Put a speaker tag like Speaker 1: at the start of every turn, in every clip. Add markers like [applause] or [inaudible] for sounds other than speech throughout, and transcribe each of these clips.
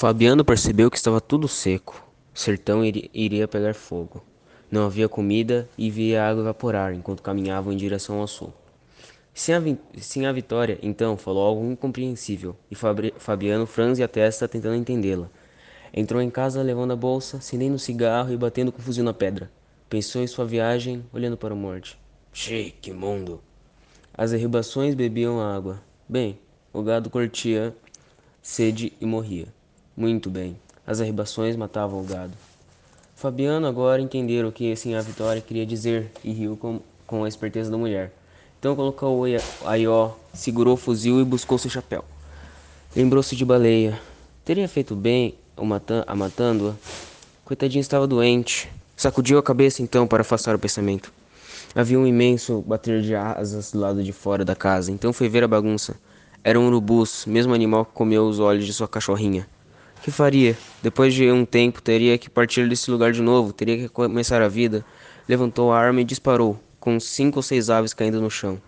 Speaker 1: Fabiano percebeu que estava tudo seco. O sertão iria pegar fogo. Não havia comida e via a água evaporar enquanto caminhavam em direção ao sul. Sim, a Vitória, então, falou algo incompreensível, e Fabiano franze a testa tentando entendê-la. Entrou em casa levando a bolsa, acendendo um cigarro e batendo com o fuzil na pedra. Pensou em sua viagem, olhando para a morte. Xê, que mundo! As derribações bebiam água. Bem, o gado curtia sede e morria. Muito bem. As arribações matavam o gado. Fabiano agora entendeu o que assim a Vitória queria dizer e riu com, com a esperteza da mulher. Então colocou o aió, segurou o fuzil e buscou seu chapéu. Lembrou-se de baleia. Teria feito bem a matando-a? Coitadinho estava doente. Sacudiu a cabeça então para afastar o pensamento. Havia um imenso bater de asas do lado de fora da casa, então foi ver a bagunça. Eram urubus, mesmo animal que comeu os olhos de sua cachorrinha. Que faria? Depois de um tempo, teria que partir desse lugar de novo, teria que começar a vida. Levantou a arma e disparou, com cinco ou seis aves caindo no chão.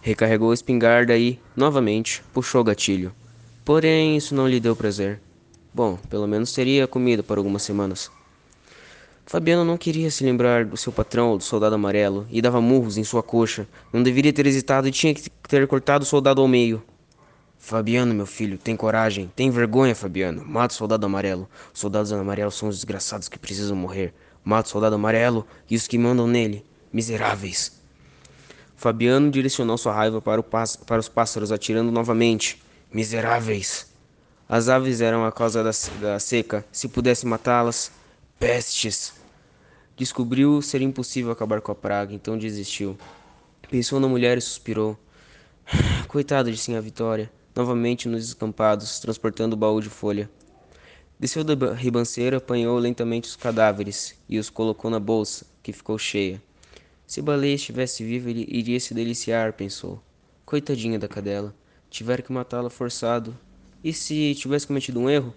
Speaker 1: Recarregou a espingarda e, novamente, puxou o gatilho. Porém, isso não lhe deu prazer. Bom, pelo menos teria comida por algumas semanas. Fabiano não queria se lembrar do seu patrão, do soldado amarelo, e dava murros em sua coxa. Não deveria ter hesitado e tinha que ter cortado o soldado ao meio. Fabiano, meu filho, tem coragem. Tem vergonha, Fabiano. Mata o soldado amarelo. Os soldados amarelos são os desgraçados que precisam morrer. Mata o soldado amarelo e os que mandam nele. Miseráveis. Fabiano direcionou sua raiva para, para os pássaros, atirando novamente. Miseráveis. As aves eram a causa da, da seca. Se pudesse matá-las. Pestes. Descobriu ser impossível acabar com a praga, então desistiu. Pensou na mulher e suspirou. [sighs] Coitado de Sim a Vitória novamente nos escampados, transportando o baú de folha. Desceu da ribanceira, apanhou lentamente os cadáveres e os colocou na bolsa, que ficou cheia. Se Baleia estivesse viva, ele iria se deliciar, pensou. Coitadinha da cadela. Tiveram que matá-la forçado. E se tivesse cometido um erro?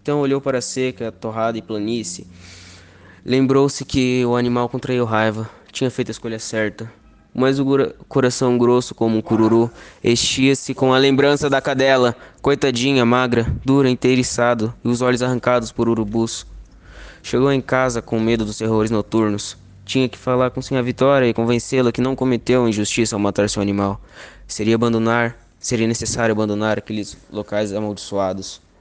Speaker 1: Então olhou para a seca, torrada e planície. Lembrou-se que o animal contraiu raiva. Tinha feito a escolha certa mas o coração grosso como um cururu estia-se com a lembrança da cadela, coitadinha, magra, dura, inteiriçado, e os olhos arrancados por urubus. Chegou em casa com medo dos terrores noturnos. Tinha que falar com Sinha Vitória e convencê-la que não cometeu injustiça ao matar seu animal. Seria abandonar, seria necessário abandonar aqueles locais amaldiçoados.